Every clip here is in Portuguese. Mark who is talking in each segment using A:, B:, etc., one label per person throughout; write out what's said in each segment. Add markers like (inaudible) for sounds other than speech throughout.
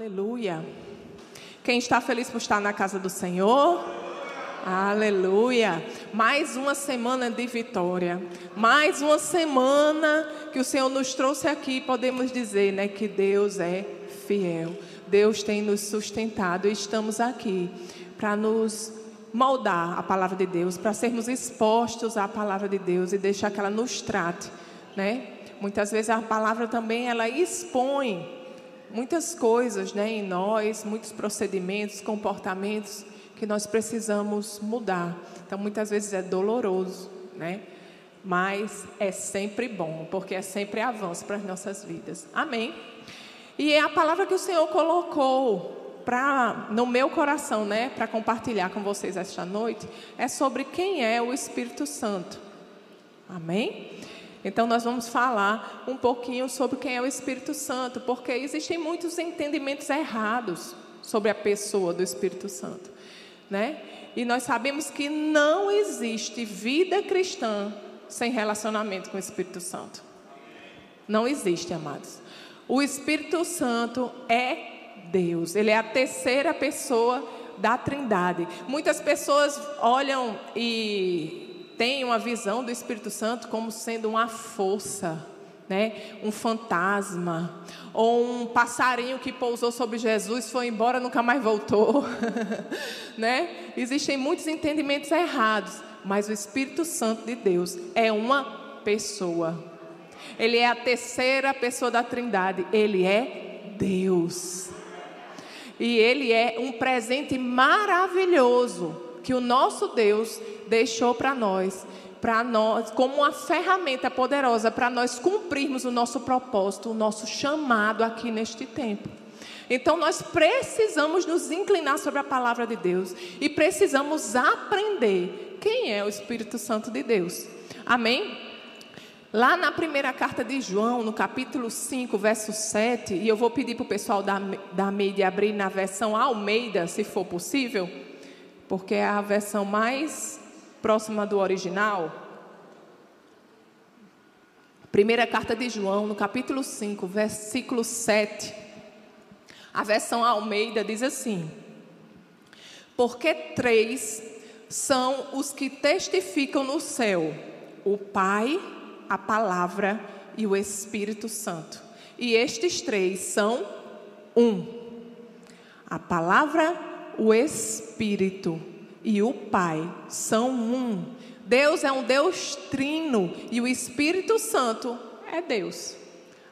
A: Aleluia. Quem está feliz por estar na casa do Senhor? Aleluia. Mais uma semana de vitória. Mais uma semana que o Senhor nos trouxe aqui. Podemos dizer, né, que Deus é fiel. Deus tem nos sustentado e estamos aqui para nos moldar a palavra de Deus, para sermos expostos à palavra de Deus e deixar que ela nos trate, né? Muitas vezes a palavra também ela expõe muitas coisas né, em nós, muitos procedimentos, comportamentos que nós precisamos mudar. Então, muitas vezes é doloroso, né? Mas é sempre bom, porque é sempre avanço para as nossas vidas. Amém? E é a palavra que o Senhor colocou para no meu coração, né, para compartilhar com vocês esta noite, é sobre quem é o Espírito Santo. Amém? Então, nós vamos falar um pouquinho sobre quem é o Espírito Santo, porque existem muitos entendimentos errados sobre a pessoa do Espírito Santo, né? E nós sabemos que não existe vida cristã sem relacionamento com o Espírito Santo. Não existe, amados. O Espírito Santo é Deus, ele é a terceira pessoa da Trindade. Muitas pessoas olham e tem uma visão do Espírito Santo como sendo uma força, né? um fantasma, ou um passarinho que pousou sobre Jesus, foi embora, nunca mais voltou. (laughs) né? Existem muitos entendimentos errados, mas o Espírito Santo de Deus é uma pessoa. Ele é a terceira pessoa da Trindade, ele é Deus. E ele é um presente maravilhoso que o nosso Deus deixou para nós, para nós, como uma ferramenta poderosa para nós cumprirmos o nosso propósito, o nosso chamado aqui neste tempo. Então nós precisamos nos inclinar sobre a palavra de Deus e precisamos aprender quem é o Espírito Santo de Deus. Amém? Lá na primeira carta de João, no capítulo 5, verso 7, e eu vou pedir para o pessoal da, da mídia abrir na versão Almeida, se for possível porque é a versão mais próxima do original. Primeira carta de João, no capítulo 5, versículo 7. A versão Almeida diz assim: Porque três são os que testificam no céu: o Pai, a Palavra e o Espírito Santo. E estes três são um. A palavra o Espírito e o Pai são um. Deus é um Deus trino e o Espírito Santo é Deus.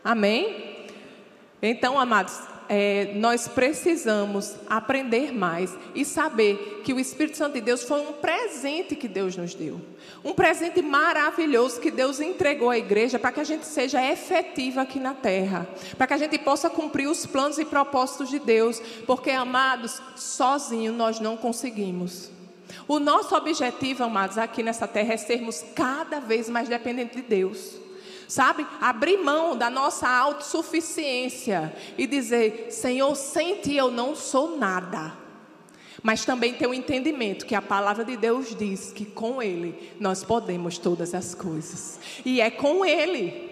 A: Amém? Então, amados, é, nós precisamos aprender mais e saber que o Espírito Santo de Deus foi um presente que Deus nos deu. Um presente maravilhoso que Deus entregou à igreja para que a gente seja efetiva aqui na terra. Para que a gente possa cumprir os planos e propósitos de Deus. Porque, amados, sozinho nós não conseguimos. O nosso objetivo, amados, aqui nessa terra é sermos cada vez mais dependentes de Deus sabe? Abrir mão da nossa autossuficiência e dizer: Senhor, sem ti eu não sou nada. Mas também ter o um entendimento que a palavra de Deus diz que com Ele nós podemos todas as coisas. E é com Ele.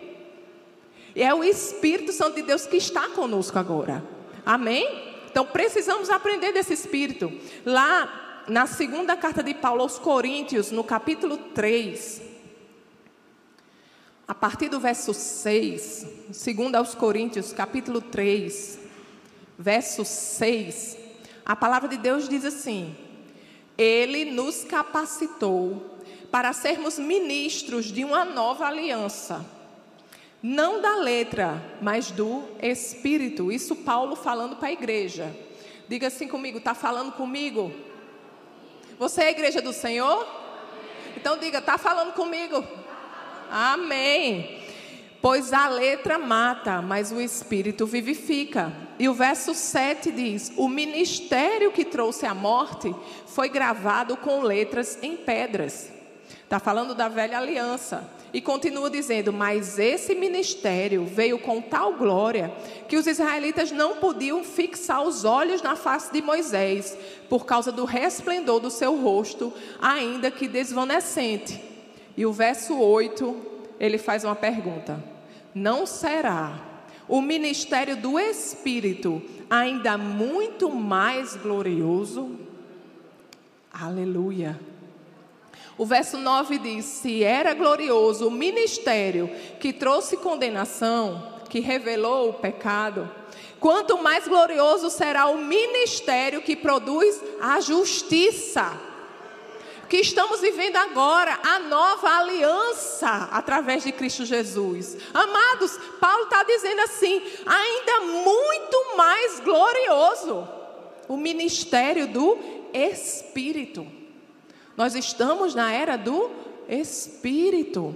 A: É o Espírito Santo de Deus que está conosco agora. Amém? Então precisamos aprender desse Espírito. Lá na segunda carta de Paulo aos Coríntios, no capítulo 3, a partir do verso 6, segundo aos Coríntios, capítulo 3, verso 6, a palavra de Deus diz assim: Ele nos capacitou para sermos ministros de uma nova aliança, não da letra, mas do Espírito. Isso Paulo falando para a igreja. Diga assim comigo, está falando comigo? Você é a igreja do Senhor? Então diga, está falando comigo? Amém. Pois a letra mata, mas o espírito vivifica. E o verso 7 diz: O ministério que trouxe a morte foi gravado com letras em pedras. Está falando da velha aliança. E continua dizendo: Mas esse ministério veio com tal glória que os israelitas não podiam fixar os olhos na face de Moisés, por causa do resplendor do seu rosto, ainda que desvanecente. E o verso 8, ele faz uma pergunta: Não será o ministério do Espírito ainda muito mais glorioso? Aleluia. O verso 9 diz: Se era glorioso o ministério que trouxe condenação, que revelou o pecado, quanto mais glorioso será o ministério que produz a justiça. Que estamos vivendo agora a nova aliança através de Cristo Jesus. Amados, Paulo está dizendo assim: ainda muito mais glorioso o ministério do Espírito. Nós estamos na era do Espírito.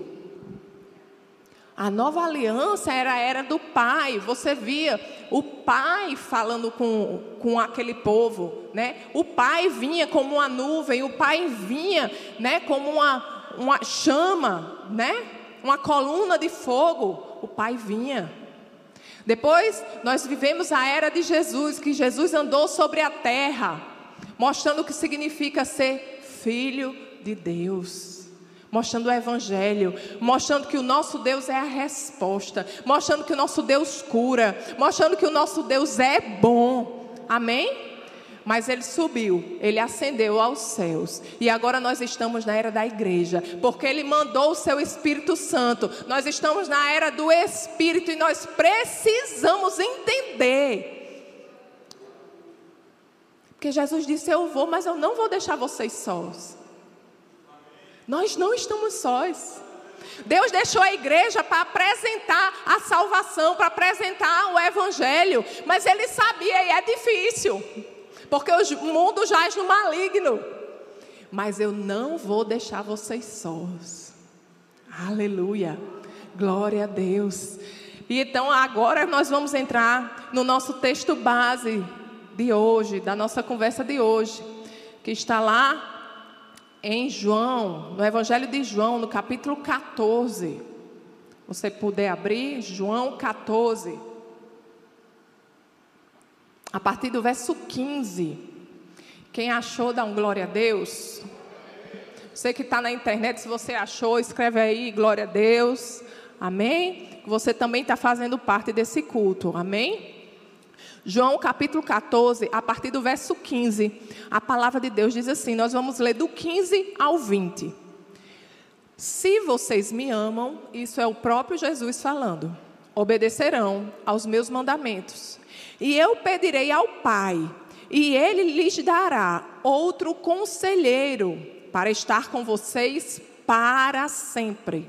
A: A nova aliança era a era do Pai. Você via o Pai falando com, com aquele povo, né? O Pai vinha como uma nuvem, o Pai vinha, né? Como uma, uma chama, né? Uma coluna de fogo. O Pai vinha. Depois nós vivemos a era de Jesus, que Jesus andou sobre a terra, mostrando o que significa ser Filho de Deus. Mostrando o Evangelho, mostrando que o nosso Deus é a resposta, mostrando que o nosso Deus cura, mostrando que o nosso Deus é bom. Amém? Mas ele subiu, ele ascendeu aos céus. E agora nós estamos na era da igreja, porque ele mandou o seu Espírito Santo. Nós estamos na era do Espírito e nós precisamos entender porque Jesus disse: Eu vou, mas eu não vou deixar vocês sós. Nós não estamos sós. Deus deixou a igreja para apresentar a salvação, para apresentar o evangelho, mas ele sabia e é difícil, porque o mundo jaz no maligno. Mas eu não vou deixar vocês sós. Aleluia. Glória a Deus. E então agora nós vamos entrar no nosso texto base, de hoje, da nossa conversa de hoje, que está lá em João, no Evangelho de João, no capítulo 14. Você puder abrir, João 14. A partir do verso 15. Quem achou, dá um glória a Deus. Você que está na internet, se você achou, escreve aí, glória a Deus. Amém? Você também está fazendo parte desse culto. Amém? João capítulo 14, a partir do verso 15, a palavra de Deus diz assim: nós vamos ler do 15 ao 20. Se vocês me amam, isso é o próprio Jesus falando, obedecerão aos meus mandamentos. E eu pedirei ao Pai, e ele lhes dará outro conselheiro para estar com vocês para sempre.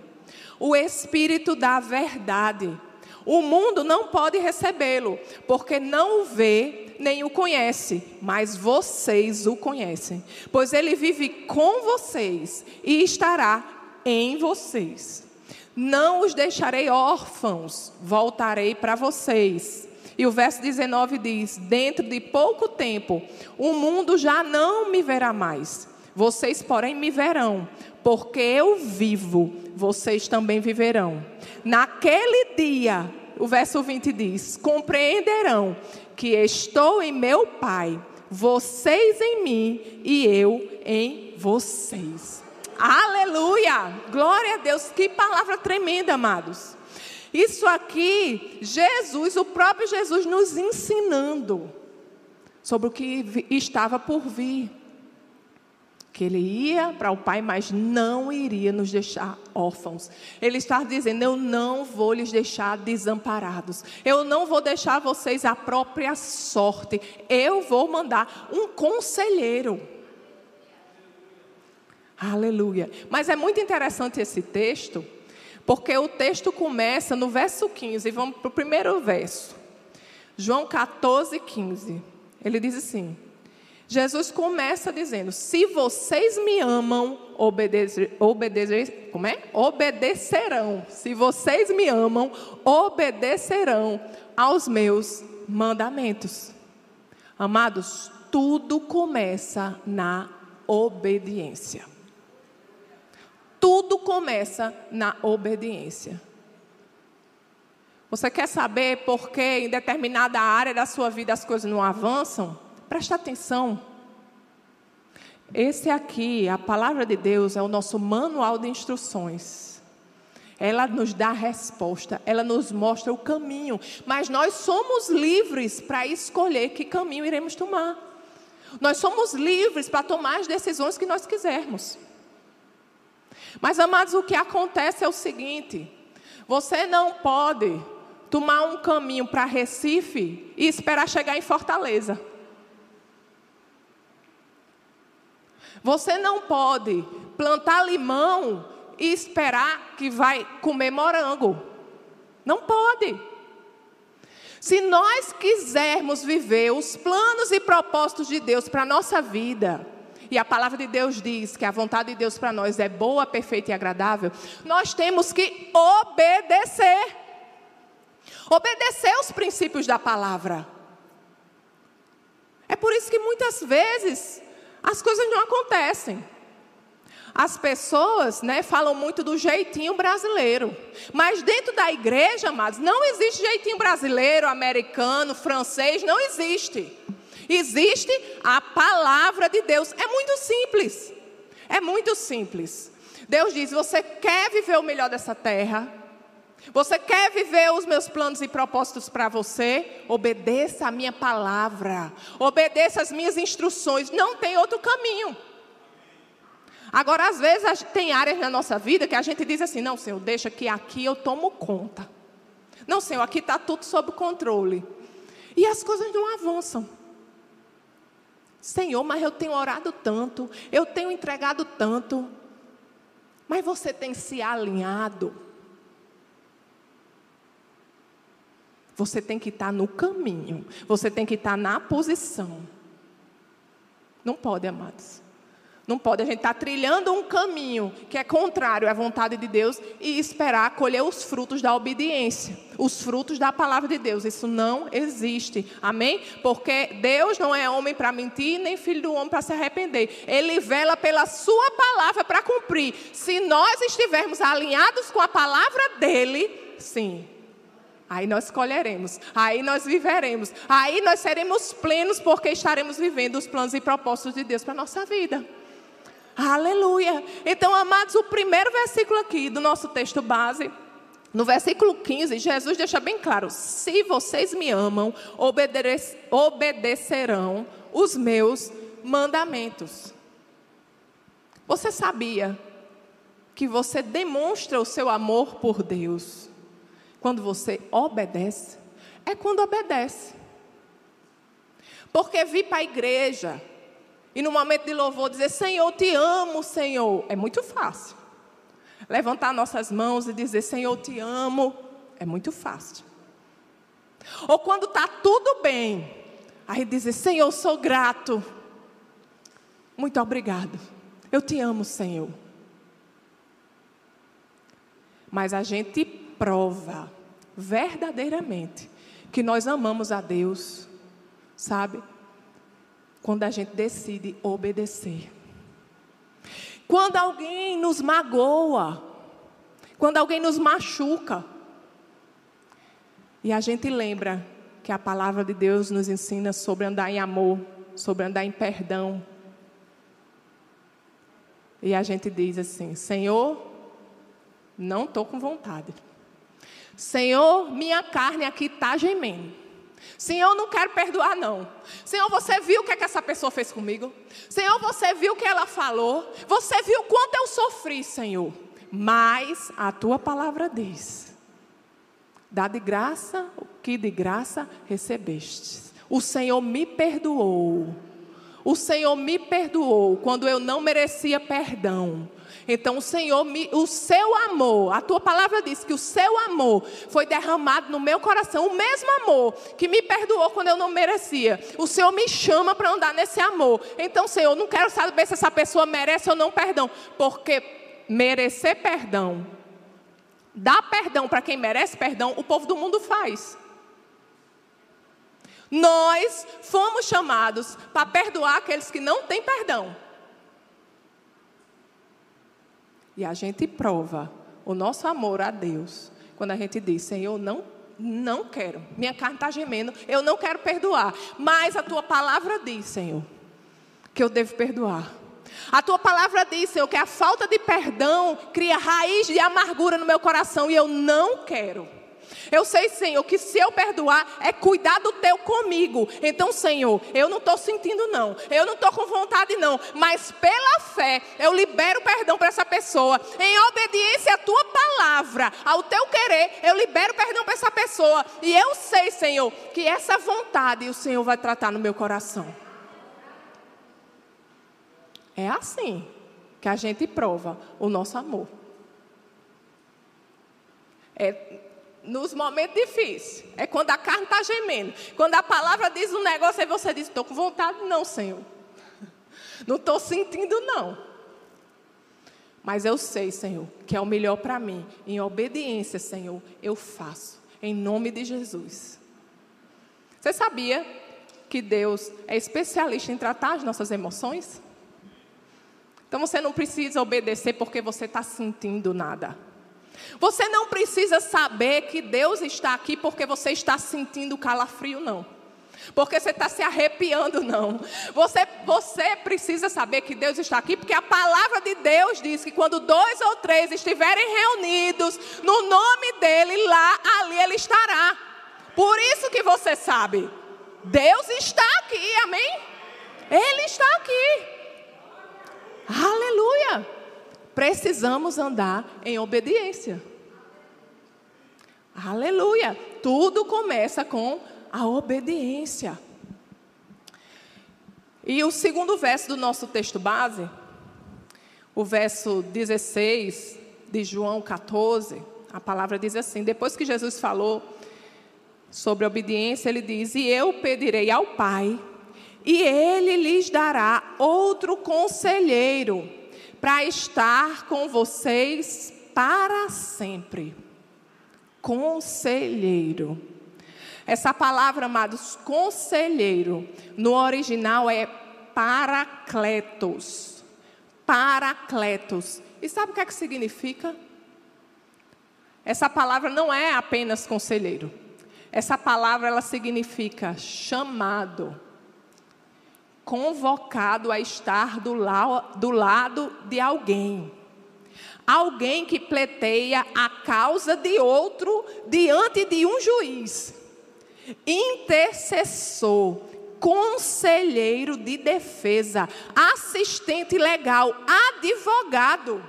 A: O Espírito da Verdade o mundo não pode recebê-lo, porque não o vê nem o conhece, mas vocês o conhecem, pois ele vive com vocês e estará em vocês. Não os deixarei órfãos, voltarei para vocês. E o verso 19 diz: Dentro de pouco tempo, o mundo já não me verá mais. Vocês, porém, me verão, porque eu vivo, vocês também viverão. Naquele dia, o verso 20 diz: Compreenderão que estou em meu Pai, vocês em mim e eu em vocês. Aleluia! Glória a Deus, que palavra tremenda, amados. Isso aqui, Jesus, o próprio Jesus, nos ensinando sobre o que estava por vir que ele ia para o Pai, mas não iria nos deixar órfãos. Ele está dizendo: Eu não vou lhes deixar desamparados. Eu não vou deixar vocês à própria sorte. Eu vou mandar um conselheiro. Aleluia. Mas é muito interessante esse texto, porque o texto começa no verso 15. Vamos para o primeiro verso. João 14, 15. Ele diz assim. Jesus começa dizendo: Se vocês me amam, obedecer, obedecer, como é? obedecerão. Se vocês me amam, obedecerão aos meus mandamentos. Amados, tudo começa na obediência. Tudo começa na obediência. Você quer saber por que em determinada área da sua vida as coisas não avançam? Presta atenção. Esse aqui, a palavra de Deus, é o nosso manual de instruções. ela nos dá a resposta, ela nos mostra o caminho, mas nós somos livres para escolher que caminho iremos tomar. Nós somos livres para tomar as decisões que nós quisermos. Mas, amados, o que acontece é o seguinte: você não pode tomar um caminho para Recife e esperar chegar em Fortaleza. Você não pode plantar limão e esperar que vai comer morango. Não pode. Se nós quisermos viver os planos e propósitos de Deus para a nossa vida, e a palavra de Deus diz que a vontade de Deus para nós é boa, perfeita e agradável, nós temos que obedecer. Obedecer os princípios da palavra. É por isso que muitas vezes as coisas não acontecem. As pessoas né, falam muito do jeitinho brasileiro. Mas dentro da igreja, amados, não existe jeitinho brasileiro, americano, francês, não existe. Existe a palavra de Deus. É muito simples. É muito simples. Deus diz: você quer viver o melhor dessa terra? Você quer viver os meus planos e propósitos para você? Obedeça a minha palavra. Obedeça as minhas instruções. Não tem outro caminho. Agora, às vezes, tem áreas na nossa vida que a gente diz assim: não, Senhor, deixa que aqui eu tomo conta. Não, Senhor, aqui está tudo sob controle. E as coisas não avançam. Senhor, mas eu tenho orado tanto, eu tenho entregado tanto. Mas você tem se alinhado. Você tem que estar no caminho, você tem que estar na posição. Não pode, amados. Não pode a gente estar trilhando um caminho que é contrário à vontade de Deus e esperar colher os frutos da obediência, os frutos da palavra de Deus. Isso não existe. Amém? Porque Deus não é homem para mentir, nem filho do homem para se arrepender. Ele vela pela sua palavra para cumprir. Se nós estivermos alinhados com a palavra dele, sim, Aí nós escolheremos, aí nós viveremos, aí nós seremos plenos porque estaremos vivendo os planos e propósitos de Deus para a nossa vida. Aleluia. Então, amados, o primeiro versículo aqui do nosso texto base, no versículo 15, Jesus deixa bem claro: se vocês me amam, obedecerão os meus mandamentos. Você sabia que você demonstra o seu amor por Deus quando você obedece? É quando obedece. Porque vir para a igreja, e no momento de louvor dizer: Senhor, te amo, Senhor. É muito fácil. Levantar nossas mãos e dizer: Senhor, te amo. É muito fácil. Ou quando está tudo bem, aí dizer: Senhor, sou grato. Muito obrigado. Eu te amo, Senhor. Mas a gente prova verdadeiramente que nós amamos a Deus, sabe? quando a gente decide obedecer. Quando alguém nos magoa, quando alguém nos machuca, e a gente lembra que a palavra de Deus nos ensina sobre andar em amor, sobre andar em perdão. E a gente diz assim: Senhor, não estou com vontade. Senhor, minha carne aqui está gemendo. Senhor, eu não quero perdoar, não. Senhor, você viu o que, é que essa pessoa fez comigo? Senhor, você viu o que ela falou? Você viu quanto eu sofri, Senhor? Mas a tua palavra diz: dá de graça o que de graça recebeste. O Senhor me perdoou. O Senhor me perdoou quando eu não merecia perdão. Então o Senhor, o seu amor, a tua palavra diz que o seu amor foi derramado no meu coração, o mesmo amor que me perdoou quando eu não merecia. O Senhor me chama para andar nesse amor. Então, Senhor, não quero saber se essa pessoa merece ou não perdão, porque merecer perdão, dar perdão para quem merece perdão, o povo do mundo faz. Nós fomos chamados para perdoar aqueles que não têm perdão. E a gente prova o nosso amor a Deus quando a gente diz: Senhor, não, não quero, minha carne está gemendo, eu não quero perdoar, mas a tua palavra diz, Senhor, que eu devo perdoar. A tua palavra diz, Senhor, que a falta de perdão cria raiz de amargura no meu coração e eu não quero. Eu sei, Senhor, que se eu perdoar é cuidar do teu comigo. Então, Senhor, eu não estou sentindo, não. Eu não estou com vontade, não. Mas pela fé, eu libero perdão para essa pessoa. Em obediência à tua palavra, ao teu querer, eu libero perdão para essa pessoa. E eu sei, Senhor, que essa vontade o Senhor vai tratar no meu coração. É assim que a gente prova o nosso amor. É nos momentos difíceis. É quando a carne está gemendo. Quando a palavra diz um negócio, aí você diz: estou com vontade, não, Senhor. (laughs) Não estou sentindo, não. Mas eu sei, Senhor, que é o melhor para mim. Em obediência, Senhor, eu faço. Em nome de Jesus. Você sabia que Deus é especialista em tratar as nossas emoções? Então você não precisa obedecer porque você está sentindo nada. Você não precisa saber que Deus está aqui porque você está sentindo calafrio, não. Porque você está se arrepiando, não. Você, você precisa saber que Deus está aqui, porque a palavra de Deus diz que quando dois ou três estiverem reunidos no nome dEle, lá, ali Ele estará. Por isso que você sabe, Deus está aqui, amém? Ele está aqui. Aleluia precisamos andar em obediência. Aleluia! Tudo começa com a obediência. E o segundo verso do nosso texto base, o verso 16 de João 14, a palavra diz assim: depois que Jesus falou sobre obediência, ele diz: E eu pedirei ao Pai, e ele lhes dará outro conselheiro para estar com vocês para sempre. Conselheiro. Essa palavra, amados, conselheiro, no original é paracletos. Paracletos. E sabe o que é que significa? Essa palavra não é apenas conselheiro. Essa palavra ela significa chamado convocado a estar do, la do lado de alguém. Alguém que pleiteia a causa de outro diante de um juiz. Intercessor, conselheiro de defesa, assistente legal, advogado,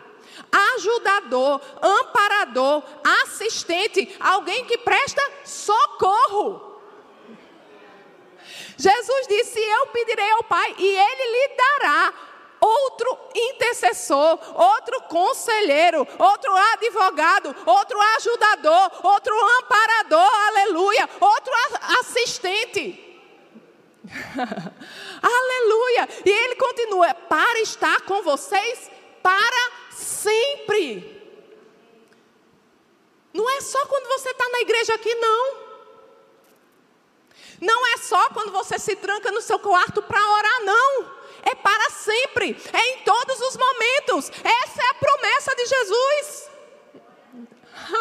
A: ajudador, amparador, assistente, alguém que presta socorro. Jesus disse: Eu pedirei ao Pai e Ele lhe dará outro intercessor, outro conselheiro, outro advogado, outro ajudador, outro amparador, aleluia, outro assistente. (laughs) aleluia. E ele continua: para estar com vocês para sempre. Não é só quando você está na igreja aqui, não. Não é só quando você se tranca no seu quarto para orar, não. É para sempre, é em todos os momentos. Essa é a promessa de Jesus.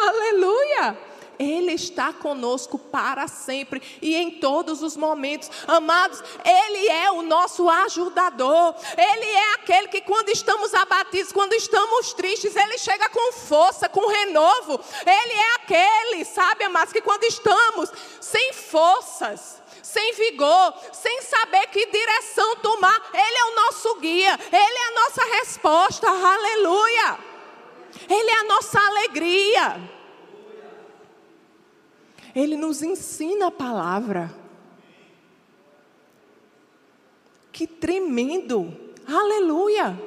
A: Aleluia! Ele está conosco para sempre e em todos os momentos. Amados, Ele é o nosso ajudador. Ele é aquele que, quando estamos abatidos, quando estamos tristes, Ele chega com força, com renovo. Ele é aquele, sabe, amados, que quando estamos sem forças, sem vigor, sem saber que direção tomar. Ele é o nosso guia, Ele é a nossa resposta, aleluia. Ele é a nossa alegria. Ele nos ensina a palavra. Que tremendo, aleluia.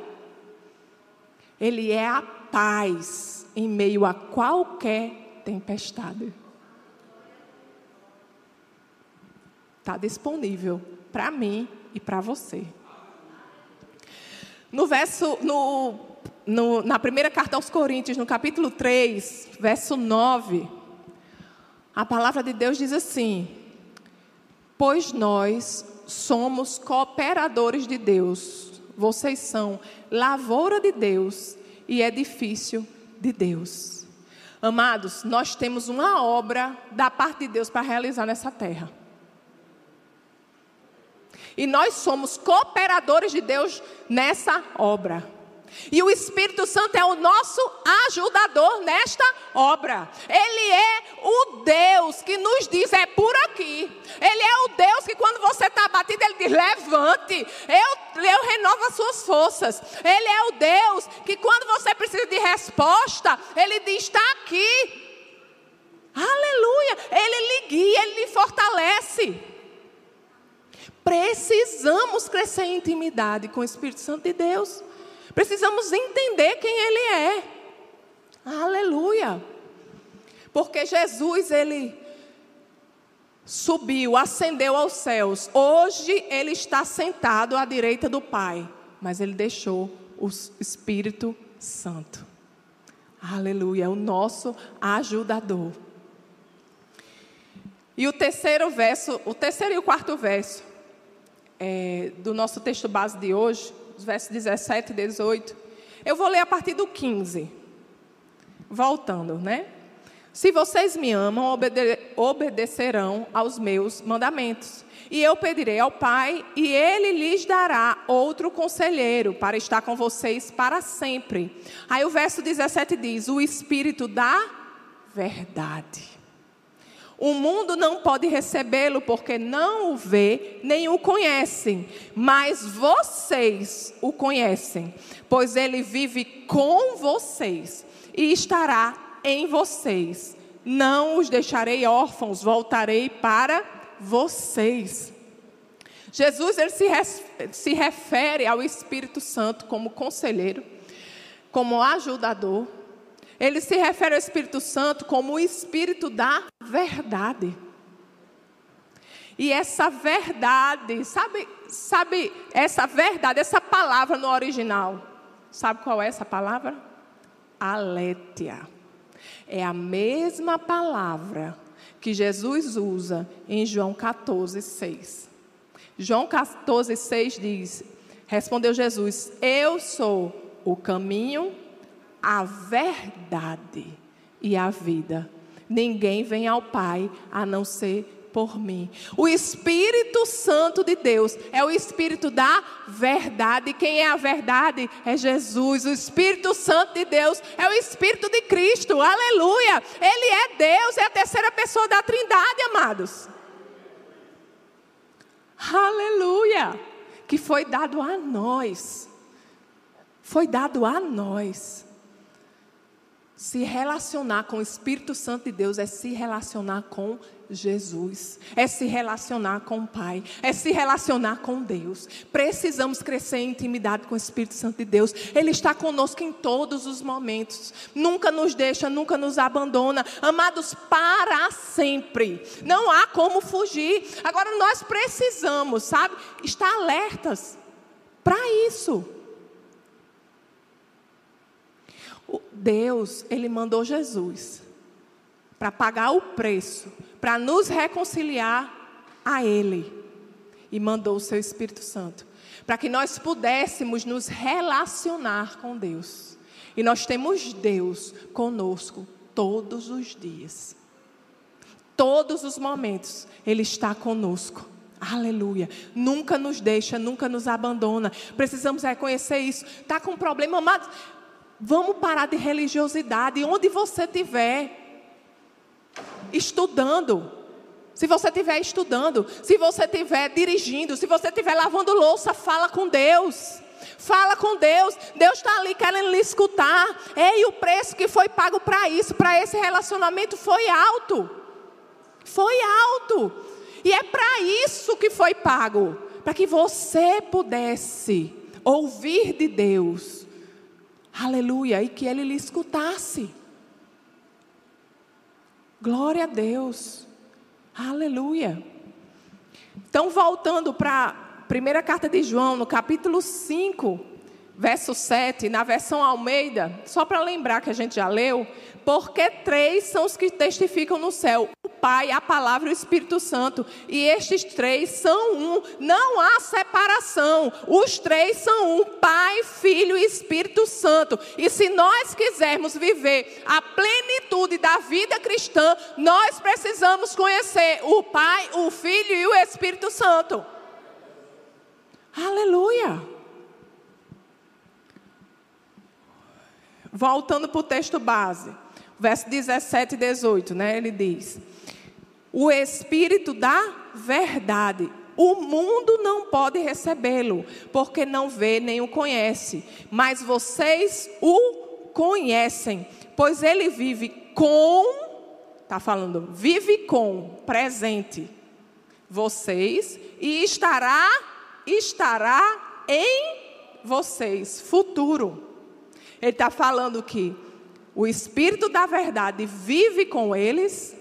A: Ele é a paz em meio a qualquer tempestade. Está disponível para mim e para você. No verso, no, no, na primeira carta aos Coríntios, no capítulo 3, verso 9, a palavra de Deus diz assim: Pois nós somos cooperadores de Deus, vocês são lavoura de Deus e edifício de Deus. Amados, nós temos uma obra da parte de Deus para realizar nessa terra. E nós somos cooperadores de Deus nessa obra. E o Espírito Santo é o nosso ajudador nesta obra. Ele é o Deus que nos diz: é por aqui. Ele é o Deus que, quando você está batido, ele diz: levante, eu, eu renovo as suas forças. Ele é o Deus que, quando você precisa de resposta, ele diz: está aqui. Aleluia. Ele lhe guia, ele lhe fortalece. Precisamos crescer em intimidade com o Espírito Santo de Deus. Precisamos entender quem Ele é. Aleluia. Porque Jesus, Ele subiu, ascendeu aos céus. Hoje Ele está sentado à direita do Pai. Mas Ele deixou o Espírito Santo. Aleluia. O nosso ajudador. E o terceiro verso, o terceiro e o quarto verso é, do nosso texto base de hoje os versos 17 e 18. Eu vou ler a partir do 15. Voltando, né? Se vocês me amam, obede obedecerão aos meus mandamentos. E eu pedirei ao Pai, e ele lhes dará outro conselheiro para estar com vocês para sempre. Aí o verso 17 diz: O Espírito da verdade. O mundo não pode recebê-lo porque não o vê nem o conhecem, mas vocês o conhecem, pois ele vive com vocês e estará em vocês. Não os deixarei órfãos, voltarei para vocês. Jesus ele se, se refere ao Espírito Santo como conselheiro, como ajudador, ele se refere ao Espírito Santo como o Espírito da verdade. E essa verdade, sabe, sabe, essa verdade, essa palavra no original, sabe qual é essa palavra? Aletia. É a mesma palavra que Jesus usa em João 14, 6. João 14, 6 diz: Respondeu Jesus: Eu sou o caminho, a verdade e a vida. Ninguém vem ao Pai a não ser por mim. O Espírito Santo de Deus é o Espírito da verdade. Quem é a verdade? É Jesus. O Espírito Santo de Deus é o Espírito de Cristo. Aleluia! Ele é Deus, é a terceira pessoa da Trindade, amados. Aleluia! Que foi dado a nós. Foi dado a nós. Se relacionar com o Espírito Santo de Deus é se relacionar com Jesus, é se relacionar com o Pai, é se relacionar com Deus. Precisamos crescer em intimidade com o Espírito Santo de Deus. Ele está conosco em todos os momentos, nunca nos deixa, nunca nos abandona. Amados, para sempre. Não há como fugir. Agora nós precisamos, sabe, estar alertas para isso. Deus, ele mandou Jesus para pagar o preço, para nos reconciliar a ele. E mandou o seu Espírito Santo, para que nós pudéssemos nos relacionar com Deus. E nós temos Deus conosco todos os dias. Todos os momentos ele está conosco. Aleluia. Nunca nos deixa, nunca nos abandona. Precisamos reconhecer isso. Está com um problema, amado? Vamos parar de religiosidade. Onde você estiver estudando, se você estiver estudando, se você estiver dirigindo, se você estiver lavando louça, fala com Deus. Fala com Deus. Deus está ali querendo lhe escutar. E o preço que foi pago para isso, para esse relacionamento, foi alto. Foi alto. E é para isso que foi pago para que você pudesse ouvir de Deus Aleluia. E que ele lhe escutasse. Glória a Deus. Aleluia. Então, voltando para a primeira carta de João, no capítulo 5, verso 7, na versão Almeida, só para lembrar que a gente já leu, porque três são os que testificam no céu: Pai, a Palavra e o Espírito Santo. E estes três são um, não há separação. Os três são um: Pai, Filho e Espírito Santo. E se nós quisermos viver a plenitude da vida cristã, nós precisamos conhecer o Pai, o Filho e o Espírito Santo. Aleluia! Voltando para o texto base, verso 17 e 18, né? Ele diz: O Espírito da verdade. O mundo não pode recebê-lo, porque não vê nem o conhece. Mas vocês o conhecem, pois ele vive com Está falando, vive com, presente, vocês, e estará, estará em vocês, futuro. Ele está falando que o Espírito da Verdade vive com eles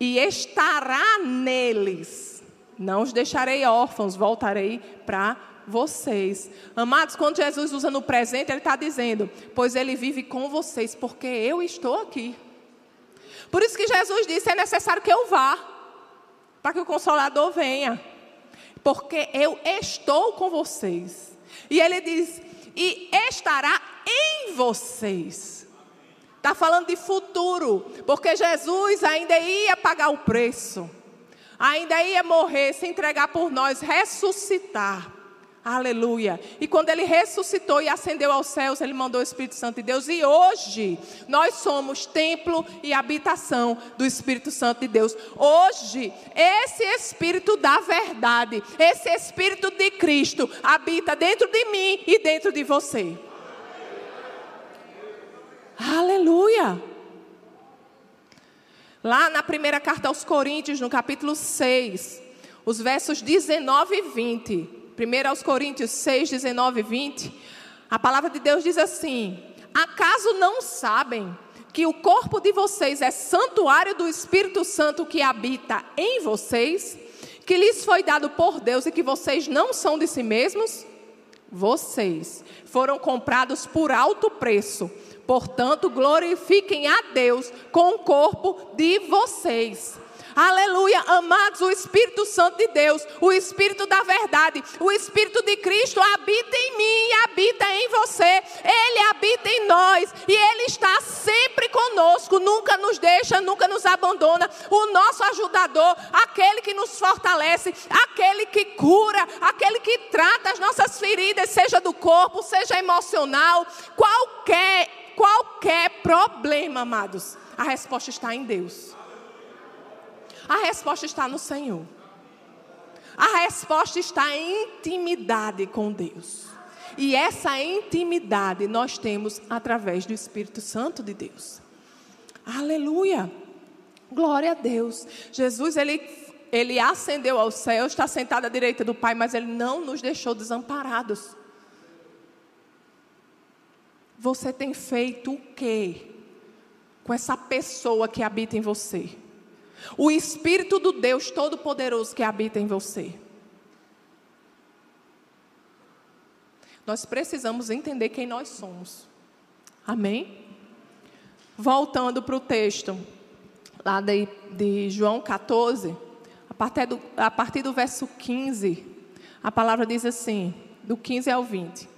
A: e estará neles. Não os deixarei órfãos, voltarei para vocês. Amados, quando Jesus usa no presente, ele está dizendo: Pois ele vive com vocês, porque eu estou aqui. Por isso que Jesus disse: é necessário que eu vá, para que o Consolador venha, porque eu estou com vocês. E ele diz: e estará em vocês. Está falando de futuro, porque Jesus ainda ia pagar o preço, ainda ia morrer, se entregar por nós, ressuscitar. Aleluia. E quando ele ressuscitou e ascendeu aos céus, ele mandou o Espírito Santo de Deus. E hoje nós somos templo e habitação do Espírito Santo de Deus. Hoje, esse Espírito da verdade, esse Espírito de Cristo habita dentro de mim e dentro de você. Aleluia. Lá na primeira carta aos Coríntios, no capítulo 6, os versos 19 e 20. 1 aos Coríntios 6, 19 e 20, a palavra de Deus diz assim: Acaso não sabem que o corpo de vocês é santuário do Espírito Santo que habita em vocês, que lhes foi dado por Deus e que vocês não são de si mesmos? Vocês foram comprados por alto preço. Portanto, glorifiquem a Deus com o corpo de vocês. Aleluia, amados, o Espírito Santo de Deus, o Espírito da verdade, o Espírito de Cristo habita em mim e habita em você. Ele habita em nós e ele está sempre conosco, nunca nos deixa, nunca nos abandona. O nosso ajudador, aquele que nos fortalece, aquele que cura, aquele que trata as nossas feridas, seja do corpo, seja emocional, qualquer qualquer problema, amados, a resposta está em Deus. A resposta está no Senhor. A resposta está em intimidade com Deus. E essa intimidade nós temos através do Espírito Santo de Deus. Aleluia. Glória a Deus. Jesus, ele, ele ascendeu ao céu, está sentado à direita do Pai, mas ele não nos deixou desamparados. Você tem feito o quê com essa pessoa que habita em você? O Espírito do Deus Todo-Poderoso que habita em você. Nós precisamos entender quem nós somos. Amém? Voltando para o texto, lá de, de João 14, a partir, do, a partir do verso 15, a palavra diz assim, do 15 ao 20.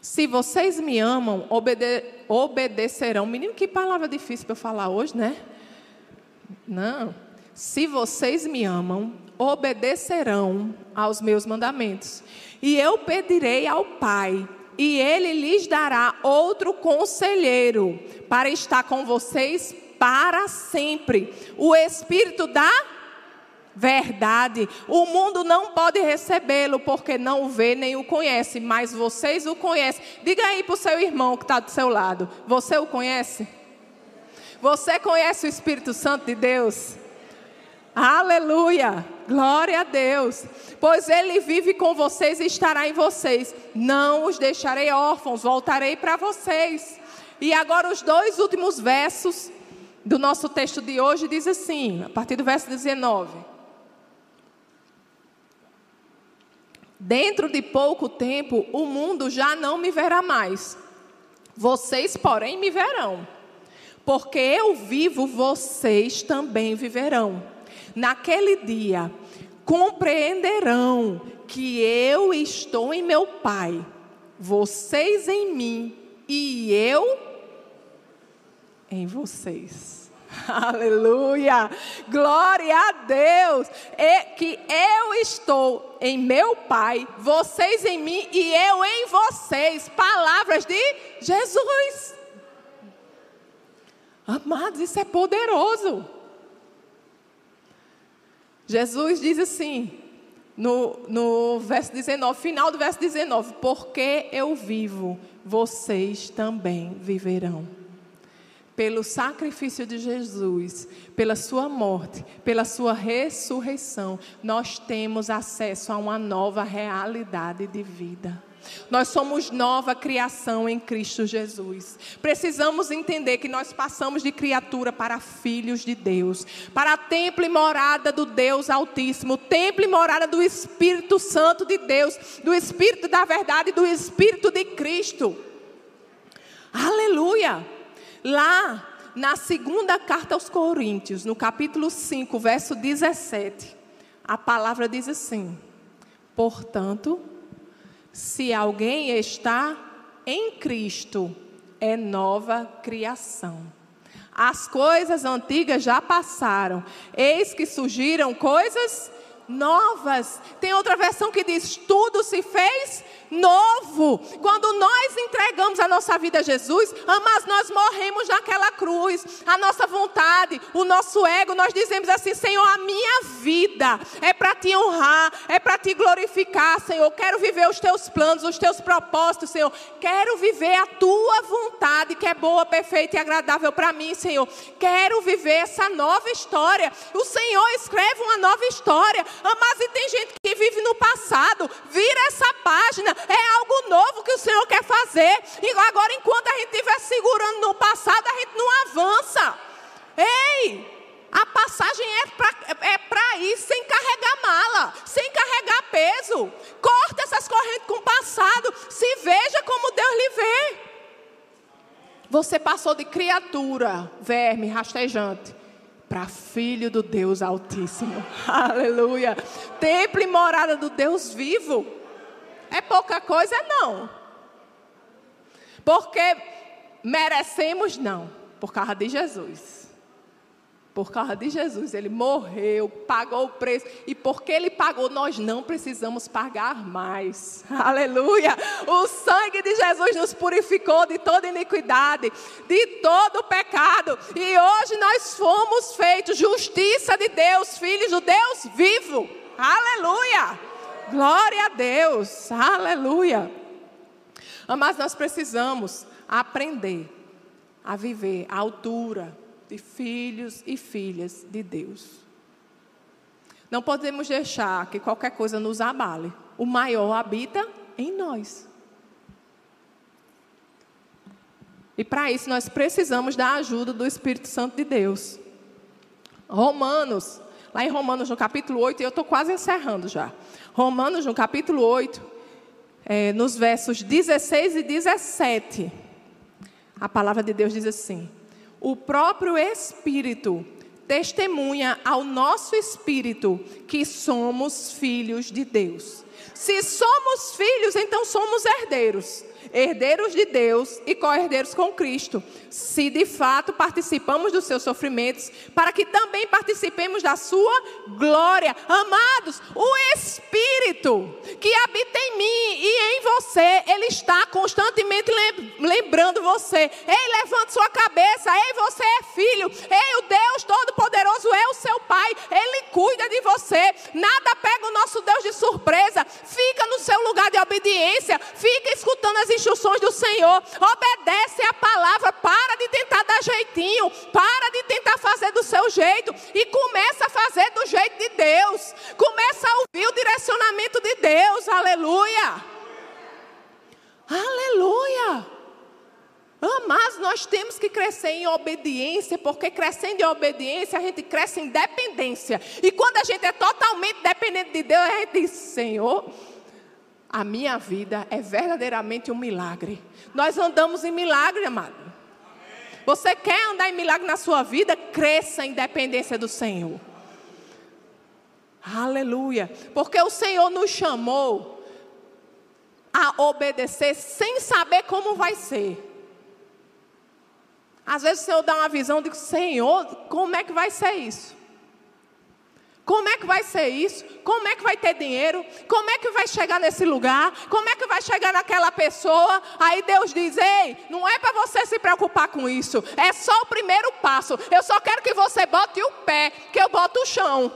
A: Se vocês me amam, obede obedecerão. Menino, que palavra difícil para eu falar hoje, né? Não. Se vocês me amam, obedecerão aos meus mandamentos. E eu pedirei ao Pai, e ele lhes dará outro conselheiro para estar com vocês para sempre. O Espírito da verdade. O mundo não pode recebê-lo porque não o vê nem o conhece, mas vocês o conhecem. Diga aí para o seu irmão que está do seu lado: Você o conhece? Você conhece o Espírito Santo de Deus? Aleluia! Glória a Deus. Pois ele vive com vocês e estará em vocês. Não os deixarei órfãos, voltarei para vocês. E agora os dois últimos versos do nosso texto de hoje diz assim, a partir do verso 19. Dentro de pouco tempo, o mundo já não me verá mais. Vocês, porém, me verão. Porque eu vivo, vocês também viverão. Naquele dia, compreenderão que eu estou em meu Pai, vocês em mim e eu em vocês. (laughs) Aleluia! Glória a Deus! E que eu estou em meu Pai, vocês em mim e eu em vocês. Palavras de Jesus. Amados, isso é poderoso. Jesus diz assim, no, no verso 19, final do verso 19: Porque eu vivo, vocês também viverão. Pelo sacrifício de Jesus, pela sua morte, pela sua ressurreição, nós temos acesso a uma nova realidade de vida. Nós somos nova criação em Cristo Jesus. Precisamos entender que nós passamos de criatura para filhos de Deus, para templo e morada do Deus Altíssimo, templo e morada do Espírito Santo de Deus, do Espírito da verdade, do Espírito de Cristo. Aleluia! Lá na segunda carta aos Coríntios, no capítulo 5, verso 17, a palavra diz assim: Portanto, se alguém está em Cristo, é nova criação. As coisas antigas já passaram, eis que surgiram coisas novas. Tem outra versão que diz: tudo se fez novo. Quando nós entregamos a nossa vida a Jesus, mas nós morremos naquela cruz. A nossa vontade, o nosso ego, nós dizemos assim: Senhor, a minha vida é para te honrar, é para te glorificar, Senhor. Quero viver os teus planos, os teus propósitos, Senhor. Quero viver a tua vontade, que é boa, perfeita e agradável para mim, Senhor. Quero viver essa nova história. O Senhor escreve uma nova história. Mas e tem gente que vive no passado. Vira essa página é algo novo que o Senhor quer fazer. E agora, enquanto a gente estiver segurando no passado, a gente não avança. Ei! A passagem é para é ir sem carregar mala, sem carregar peso. Corta essas correntes com o passado. Se veja como Deus lhe vê. Você passou de criatura, verme, rastejante, para filho do Deus Altíssimo. (laughs) Aleluia. Templo e morada do Deus vivo. É pouca coisa? Não. Porque merecemos? Não. Por causa de Jesus. Por causa de Jesus, ele morreu, pagou o preço, e porque ele pagou, nós não precisamos pagar mais. (laughs) Aleluia! O sangue de Jesus nos purificou de toda iniquidade, de todo pecado, e hoje nós fomos feitos justiça de Deus, filhos do Deus vivo. Aleluia! Glória a Deus, aleluia. Mas nós precisamos aprender a viver à altura de filhos e filhas de Deus. Não podemos deixar que qualquer coisa nos abale. O maior habita em nós. E para isso nós precisamos da ajuda do Espírito Santo de Deus. Romanos, lá em Romanos no capítulo 8, e eu estou quase encerrando já. Romanos, no capítulo 8, é, nos versos 16 e 17, a palavra de Deus diz assim: O próprio Espírito testemunha ao nosso espírito que somos filhos de Deus. Se somos filhos, então somos herdeiros herdeiros de Deus e co-herdeiros com Cristo, se de fato participamos dos seus sofrimentos, para que também participemos da sua glória. Amados, o Espírito que habita em mim e em você, ele está constantemente lembrando você. Ei, levante sua cabeça. Ei, você é filho. Ei, o Deus Todo-Poderoso é o seu Pai. Ele cuida de você. Nada pega o nosso Deus de surpresa. Fica no seu lugar de obediência. Fica escutando as instruções do Senhor. Obedece a palavra. Para de tentar dar jeitinho. Para de tentar fazer do seu jeito. E começa a fazer do jeito de Deus. Começa a ouvir o direcionamento de Deus. Aleluia. Aleluia. Mas nós temos que crescer em obediência, porque crescendo em obediência, a gente cresce em dependência. E quando a gente é totalmente dependente de Deus, a gente diz: Senhor, a minha vida é verdadeiramente um milagre. Nós andamos em milagre, amado. Você quer andar em milagre na sua vida? Cresça em dependência do Senhor. Aleluia. Porque o Senhor nos chamou a obedecer sem saber como vai ser. Às vezes o Senhor dá uma visão de Senhor, como é que vai ser isso? Como é que vai ser isso? Como é que vai ter dinheiro? Como é que vai chegar nesse lugar? Como é que vai chegar naquela pessoa? Aí Deus diz: Ei, não é para você se preocupar com isso. É só o primeiro passo. Eu só quero que você bote o pé, que eu boto o chão.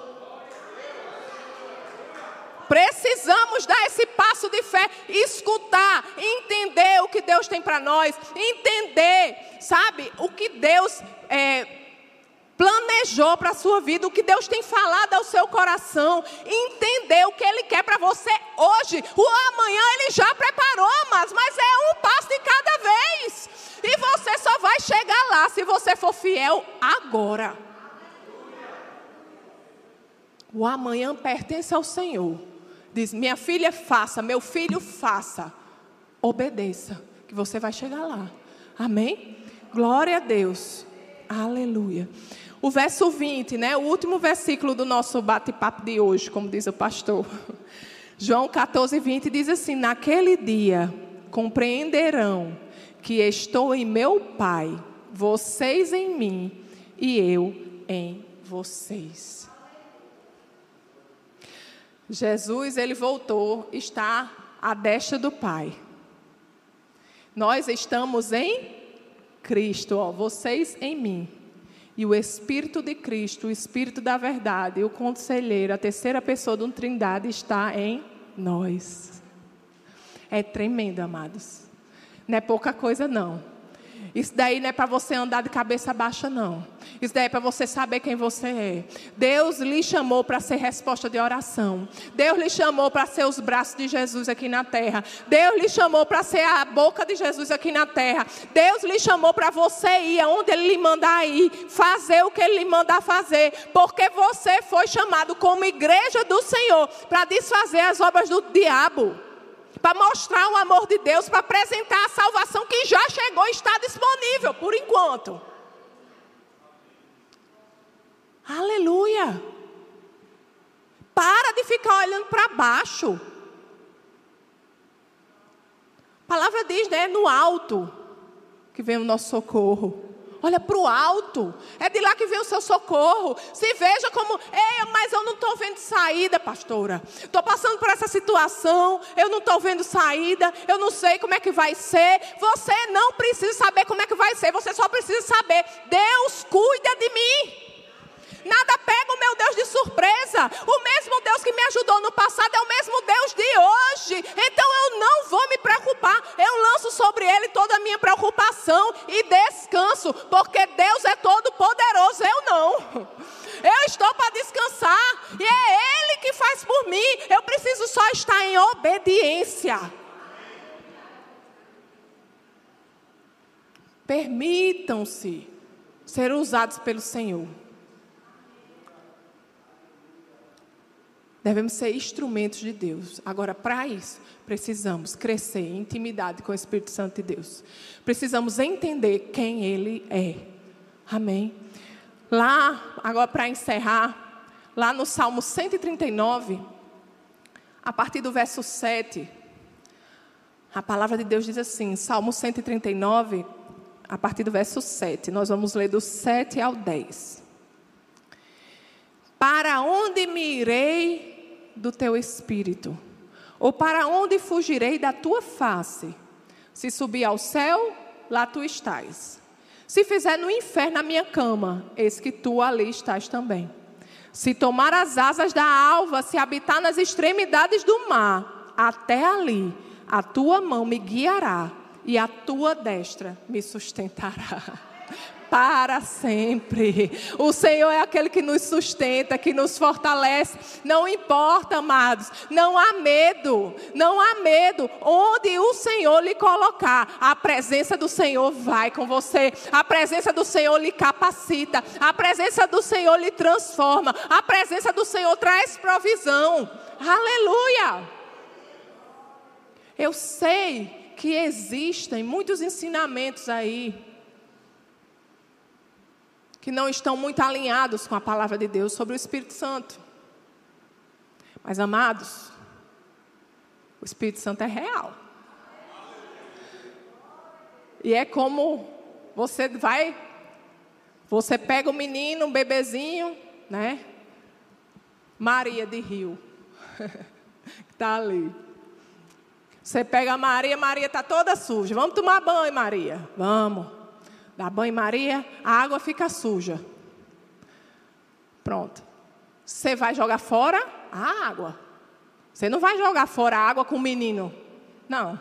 A: Precisamos dar esse passo de fé, escutar, entender o que Deus tem para nós, entender, sabe, o que Deus é, planejou para a sua vida, o que Deus tem falado ao seu coração, entender o que Ele quer para você hoje. O amanhã Ele já preparou, mas, mas é um passo de cada vez. E você só vai chegar lá se você for fiel agora. O amanhã pertence ao Senhor. Diz: Minha filha, faça, meu filho, faça. Obedeça, que você vai chegar lá. Amém? Glória a Deus. Aleluia. O verso 20, né? O último versículo do nosso bate-papo de hoje, como diz o pastor. (laughs) João 14, 20 diz assim: Naquele dia compreenderão que estou em meu Pai, vocês em mim e eu em vocês. Jesus, ele voltou, está à destra do Pai. Nós estamos em Cristo, ó, vocês em mim. E o Espírito de Cristo, o Espírito da verdade, o conselheiro, a terceira pessoa um trindade está em nós. É tremendo, amados. Não é pouca coisa, não. Isso daí não é para você andar de cabeça baixa, não. Isso daí é para você saber quem você é. Deus lhe chamou para ser resposta de oração. Deus lhe chamou para ser os braços de Jesus aqui na terra. Deus lhe chamou para ser a boca de Jesus aqui na terra. Deus lhe chamou para você ir aonde Ele lhe mandar ir. Fazer o que Ele lhe mandar fazer. Porque você foi chamado como igreja do Senhor para desfazer as obras do diabo para mostrar o amor de Deus, para apresentar a salvação que já chegou e está disponível por enquanto. Aleluia. Para de ficar olhando para baixo. A palavra diz, né? No alto que vem o nosso socorro. Olha para o alto. É de lá que vem o seu socorro. Se veja como, ei, mas eu não estou vendo saída, pastora. Estou passando por essa situação. Eu não estou vendo saída. Eu não sei como é que vai ser. Você não precisa saber como é que vai ser. Você só precisa saber. Deus cuida de mim. Nada pega o meu Deus de surpresa. O mesmo Deus que me ajudou no passado é o mesmo Deus de hoje. Então eu não vou me preocupar. Eu lanço sobre Ele toda a minha preocupação e descanso, porque Deus é todo poderoso. Eu não. Eu estou para descansar e é Ele que faz por mim. Eu preciso só estar em obediência. Permitam-se ser usados pelo Senhor. Devemos ser instrumentos de Deus. Agora, para isso, precisamos crescer em intimidade com o Espírito Santo de Deus. Precisamos entender quem Ele é. Amém. Lá, agora para encerrar, lá no Salmo 139, a partir do verso 7, a palavra de Deus diz assim: Salmo 139, a partir do verso 7. Nós vamos ler do 7 ao 10. Para onde me irei do teu espírito? Ou para onde fugirei da tua face? Se subir ao céu, lá tu estás. Se fizer no inferno a minha cama, eis que tu ali estás também. Se tomar as asas da alva, se habitar nas extremidades do mar, até ali a tua mão me guiará e a tua destra me sustentará (laughs) para sempre. O Senhor é aquele que nos sustenta, que nos fortalece. Não importa, amados, não há medo, não há medo. Onde o Senhor lhe colocar, a presença do Senhor vai com você. A presença do Senhor lhe capacita. A presença do Senhor lhe transforma. A presença do Senhor traz provisão. Aleluia! Eu sei que existem muitos ensinamentos aí que não estão muito alinhados com a palavra de Deus sobre o Espírito Santo. Mas, amados, o Espírito Santo é real. E é como você vai, você pega o menino, um bebezinho, né? Maria de Rio, (laughs) está ali. Você pega a Maria, Maria está toda suja. Vamos tomar banho, Maria. Vamos. Dá banho, Maria, a água fica suja. Pronto. Você vai jogar fora a água. Você não vai jogar fora a água com o menino. Não.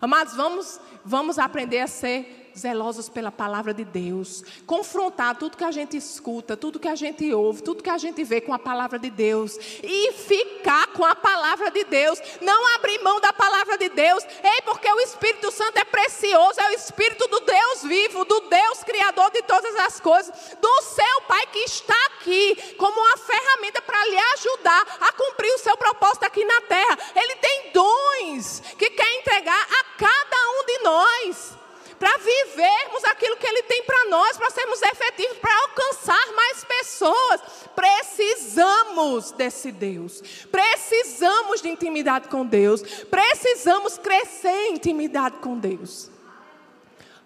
A: Amados, vamos, vamos aprender a ser zelosos pela palavra de Deus, confrontar tudo que a gente escuta, tudo que a gente ouve, tudo que a gente vê com a palavra de Deus e ficar com a palavra de Deus, não abrir mão da palavra de Deus, ei, porque o Espírito Santo é precioso, é o Espírito do Deus vivo, do Deus Criador de todas as coisas, do seu Pai que está aqui como uma ferramenta para lhe ajudar a cumprir o seu propósito aqui na terra. Ele tem dons que quer entregar a cada um de nós para vivermos aquilo que Ele tem para nós, para sermos efetivos, para alcançar mais pessoas. Precisamos desse Deus, precisamos de intimidade com Deus, precisamos crescer em intimidade com Deus.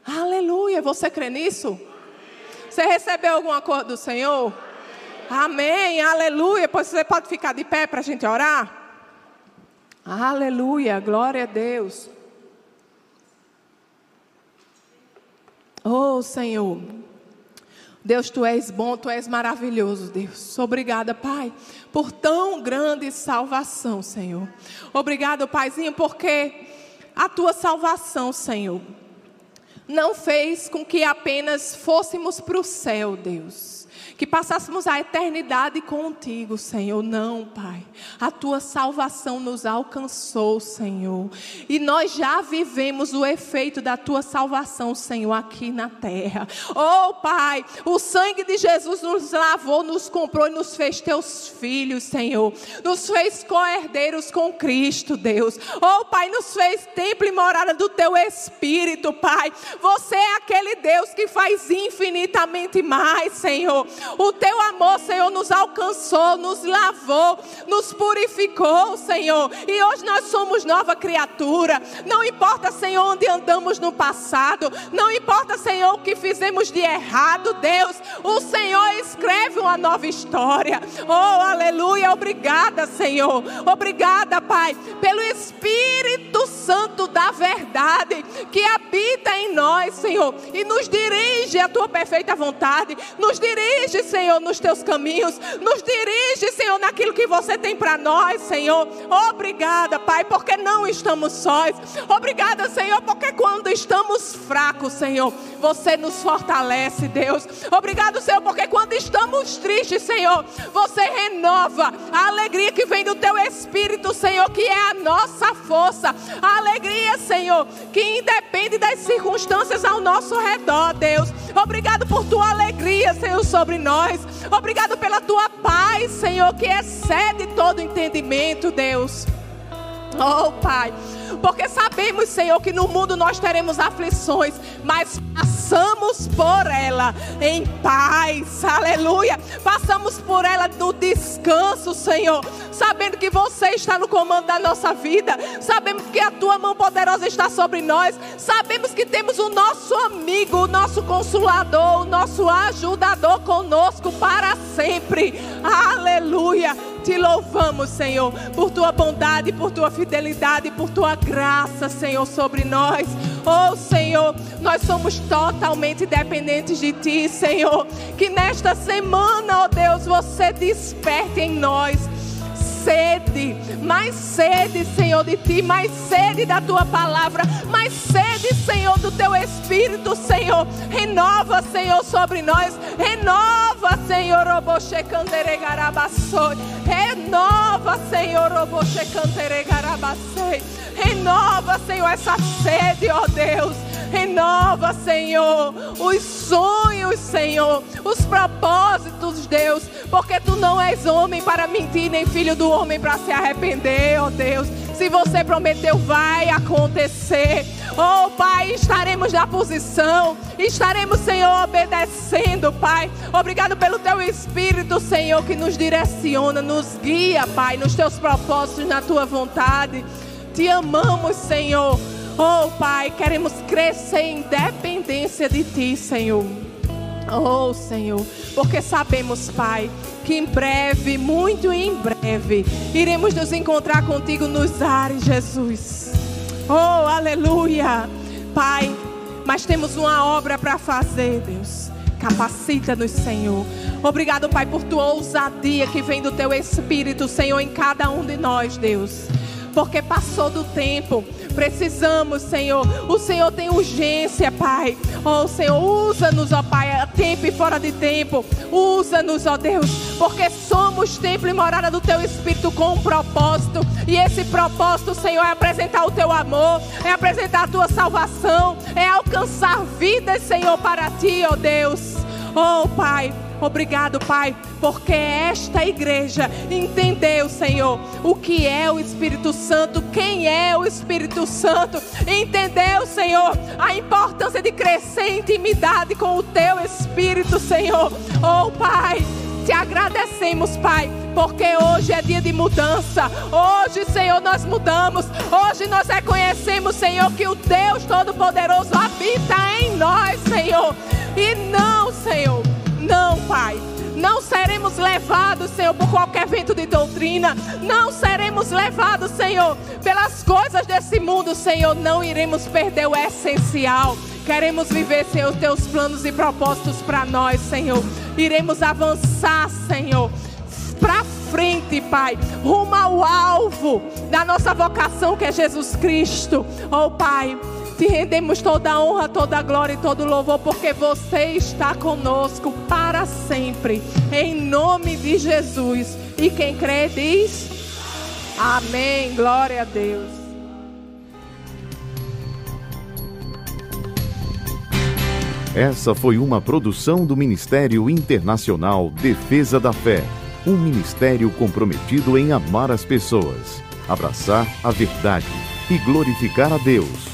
A: Aleluia, você crê nisso? Você recebeu alguma coisa do Senhor? Amém, aleluia. Pois você pode ficar de pé para a gente orar? Aleluia, glória a Deus. Oh, Senhor. Deus, tu és bom, tu és maravilhoso, Deus. Obrigada, Pai, por tão grande salvação, Senhor. Obrigado, Paizinho, porque a tua salvação, Senhor, não fez com que apenas fôssemos para o céu, Deus que passássemos a eternidade contigo, Senhor. Não, Pai. A tua salvação nos alcançou, Senhor. E nós já vivemos o efeito da tua salvação, Senhor, aqui na terra. Oh, Pai, o sangue de Jesus nos lavou, nos comprou e nos fez teus filhos, Senhor. Nos fez co-herdeiros com Cristo, Deus. Oh, Pai, nos fez templo e morada do teu Espírito, Pai. Você é aquele Deus que faz infinitamente mais, Senhor. O teu amor, Senhor, nos alcançou, nos lavou, nos purificou, Senhor. E hoje nós somos nova criatura. Não importa, Senhor, onde andamos no passado. Não importa, Senhor, o que fizemos de errado, Deus. O Senhor escreve uma nova história. Oh, aleluia. Obrigada, Senhor. Obrigada, Pai, pelo Espírito Santo da verdade que habita em nós, Senhor, e nos dirige a tua perfeita vontade. Nos dirige dirige, Senhor, nos teus caminhos. Nos dirige, Senhor, naquilo que você tem para nós, Senhor. Obrigada, Pai, porque não estamos sós. Obrigada, Senhor, porque quando estamos fracos, Senhor, você nos fortalece, Deus. Obrigado, Senhor, porque quando estamos tristes, Senhor, você renova a alegria que vem do teu Espírito, Senhor, que é a nossa força. A alegria, Senhor, que independe das circunstâncias ao nosso redor, Deus. Obrigado por tua alegria, Senhor, sobre nós. Obrigado pela tua paz, Senhor, que excede todo entendimento, Deus. Oh, Pai porque sabemos, Senhor, que no mundo nós teremos aflições, mas passamos por ela em paz, aleluia. Passamos por ela no descanso, Senhor, sabendo que você está no comando da nossa vida, sabemos que a tua mão poderosa está sobre nós, sabemos que temos o nosso amigo, o nosso consolador, o nosso ajudador conosco para sempre, aleluia. Te louvamos, Senhor, por tua bondade, por tua fidelidade, por tua graça, Senhor, sobre nós. Oh, Senhor, nós somos totalmente dependentes de Ti, Senhor. Que nesta semana, oh Deus, você desperte em nós sede, mais sede, Senhor, de Ti, mais sede da Tua palavra, mais sede, Senhor, do Teu Espírito, Senhor. Renova, Senhor, sobre nós. Renova, Senhor, Renova, Senhor, Renova, Senhor, essa sede, ó Deus. Renova, Senhor, os sonhos, Senhor, os propósitos, Deus, porque tu não és homem para mentir, nem filho do homem para se arrepender, ó Deus. Se você prometeu, vai acontecer. Oh, Pai, estaremos na posição, estaremos, Senhor, obedecendo, Pai. Obrigado pelo Teu Espírito, Senhor, que nos direciona, nos guia, Pai, nos Teus propósitos, na Tua vontade. Te amamos, Senhor. Oh, Pai, queremos crescer em dependência de Ti, Senhor. Oh, Senhor, porque sabemos, Pai, que em breve, muito em breve, iremos nos encontrar contigo nos ares, Jesus. Oh, aleluia. Pai, mas temos uma obra para fazer, Deus. Capacita-nos, Senhor. Obrigado, Pai, por tua ousadia que vem do teu Espírito, Senhor, em cada um de nós, Deus. Porque passou do tempo Precisamos, Senhor. O Senhor tem urgência, Pai. Oh, Senhor, usa-nos, ó Pai, a tempo e fora de tempo. Usa-nos, ó Deus, porque somos templo e morada do Teu Espírito com um propósito. E esse propósito, Senhor, é apresentar o Teu amor, é apresentar a Tua salvação, é alcançar vidas, Senhor, para Ti, ó Deus. Oh, Pai. Obrigado, Pai, porque esta igreja entendeu, Senhor, o que é o Espírito Santo, quem é o Espírito Santo, entendeu, Senhor, a importância de crescer em intimidade com o Teu Espírito, Senhor. Oh, Pai, te agradecemos, Pai, porque hoje é dia de mudança. Hoje, Senhor, nós mudamos. Hoje nós reconhecemos, Senhor, que o Deus Todo-Poderoso habita em nós, Senhor. E não, Senhor não, Pai. Não seremos levados, Senhor, por qualquer vento de doutrina. Não seremos levados, Senhor, pelas coisas desse mundo, Senhor. Não iremos perder o essencial. Queremos viver, Senhor, teus planos e propósitos para nós, Senhor. Iremos avançar, Senhor, para frente, Pai, rumo ao alvo da nossa vocação que é Jesus Cristo. Oh, Pai. Te rendemos toda a honra, toda a glória e todo o louvor, porque você está conosco para sempre. Em nome de Jesus. E quem crê diz: Amém. Glória a Deus.
B: Essa foi uma produção do Ministério Internacional Defesa da Fé, um ministério comprometido em amar as pessoas, abraçar a verdade e glorificar a Deus.